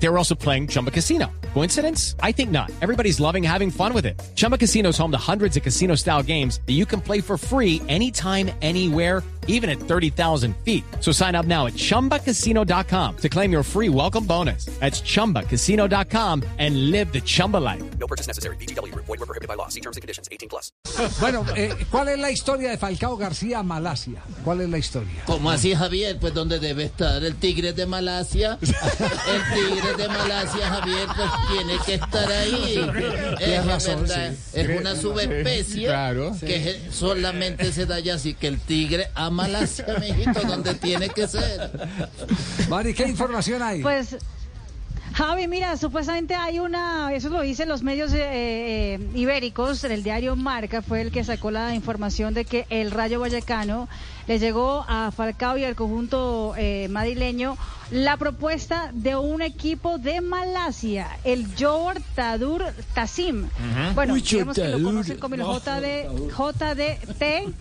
They were also playing Chumba Casino. Coincidence? I think not. Everybody's loving having fun with it. Chumba Casino is home to hundreds of casino style games that you can play for free anytime, anywhere, even at 30,000 feet. So sign up now at chumbacasino.com to claim your free welcome bonus. That's chumbacasino.com and live the Chumba life. No purchase necessary. BGW. Void were prohibited by law. See terms and conditions. 18 plus. Bueno, eh, ¿cuál es la historia de Falcao García Malasia? ¿Cuál es la historia? ¿Cómo así, Javier? Pues ¿dónde debe estar? ¿El tigre de Malasia? El tigre de Malasia, Javier, pues tiene que estar ahí. Es, razón, verdad, sí. es una subespecie claro. que solamente se da allá, así que el tigre a Malasia, mijito, donde tiene que ser. Mari, ¿qué información hay? Pues, Javi, mira, supuestamente hay una, eso lo dicen los medios eh, eh, ibéricos, el diario Marca fue el que sacó la información de que el Rayo Vallecano le llegó a Falcao y al conjunto eh, madrileño la propuesta de un equipo de Malasia, el Johor Tadur Tassim. Bueno, digamos que lo conocen como el JD, JDT.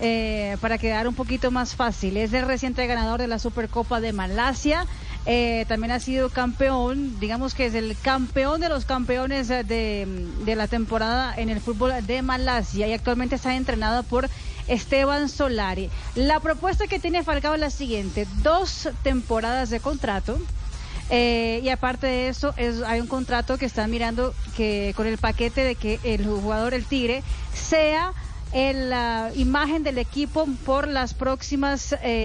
Eh, para quedar un poquito más fácil, es el reciente ganador de la Supercopa de Malasia. Eh, también ha sido campeón, digamos que es el campeón de los campeones eh, de, de la temporada en el fútbol de Malasia y actualmente está entrenado por Esteban Solari. La propuesta que tiene Falcao es la siguiente, dos temporadas de contrato. Eh, y aparte de eso, es, hay un contrato que están mirando que con el paquete de que el jugador, el Tigre, sea la imagen del equipo por las próximas eh,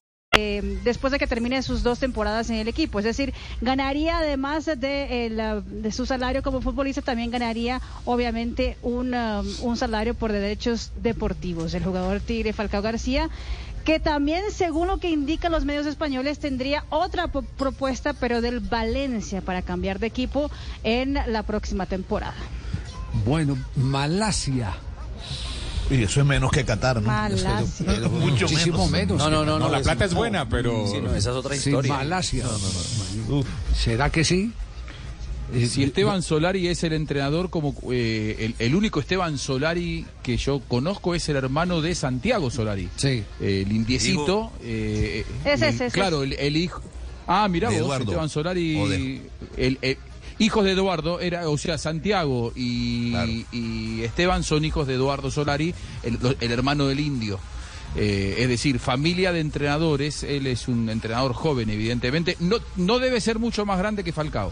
Eh, después de que termine sus dos temporadas en el equipo. Es decir, ganaría además de, ah, su salario como futbolista, también ganaría obviamente un, um, un salario por derechos deportivos. El jugador Tigre Falcao García que también, según lo que indican los medios españoles, tendría otra propuesta, pero del Valencia, para cambiar de equipo en la próxima temporada. Bueno, Malasia. Y eso es menos que Qatar, ¿no? Malasia. Mucho Muchísimo menos. No, no, no, no. la plata es buena, pero. Sí, no, esa es otra Sí, historia. Malasia. ¿Será que sí? Eh, Si Esteban Solari es el entrenador, como eh, el, el único Esteban Solari que yo conozco es el hermano de Santiago Solari. Sí. Eh, el indiecito. eh, Ese, el- ese, ese. Claro, el, el hijo. Ah, mirá De vos, Eduardo. Esteban Solari. El- el- hijos de Eduardo, era, o sea, Santiago y, Claro. y Esteban son hijos de Eduardo Solari, el, el hermano del indio. Eh, es decir, familia de entrenadores, él es un entrenador joven, evidentemente. No, no debe ser mucho más grande que Falcao.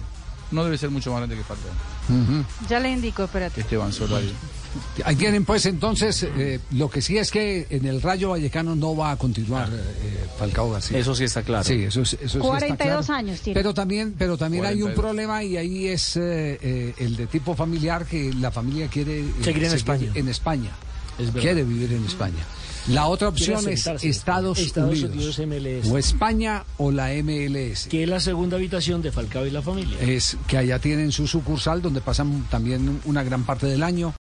No debe ser mucho más grande que Falcao. Ya le indico, espérate. Esteban Solari. Ahí tienen pues entonces, eh, lo que sí es que en el Rayo Vallecano no va a continuar eh, Falcao García. Eso sí está claro. Sí, eso, es- eso sí está 42 claro. años tiene. Pero también, pero también hay un 42. problema y ahí es eh, eh, el de tipo familiar que la familia quiere eh, Seguir en España. En España. Es. Quiere vivir en España. La otra opción es Estados. Estados Unidos, Unidos, MLS. o España o la MLS. Que es la segunda habitación de Falcao y la familia. Es que allá tienen su sucursal donde pasan también una gran parte del año.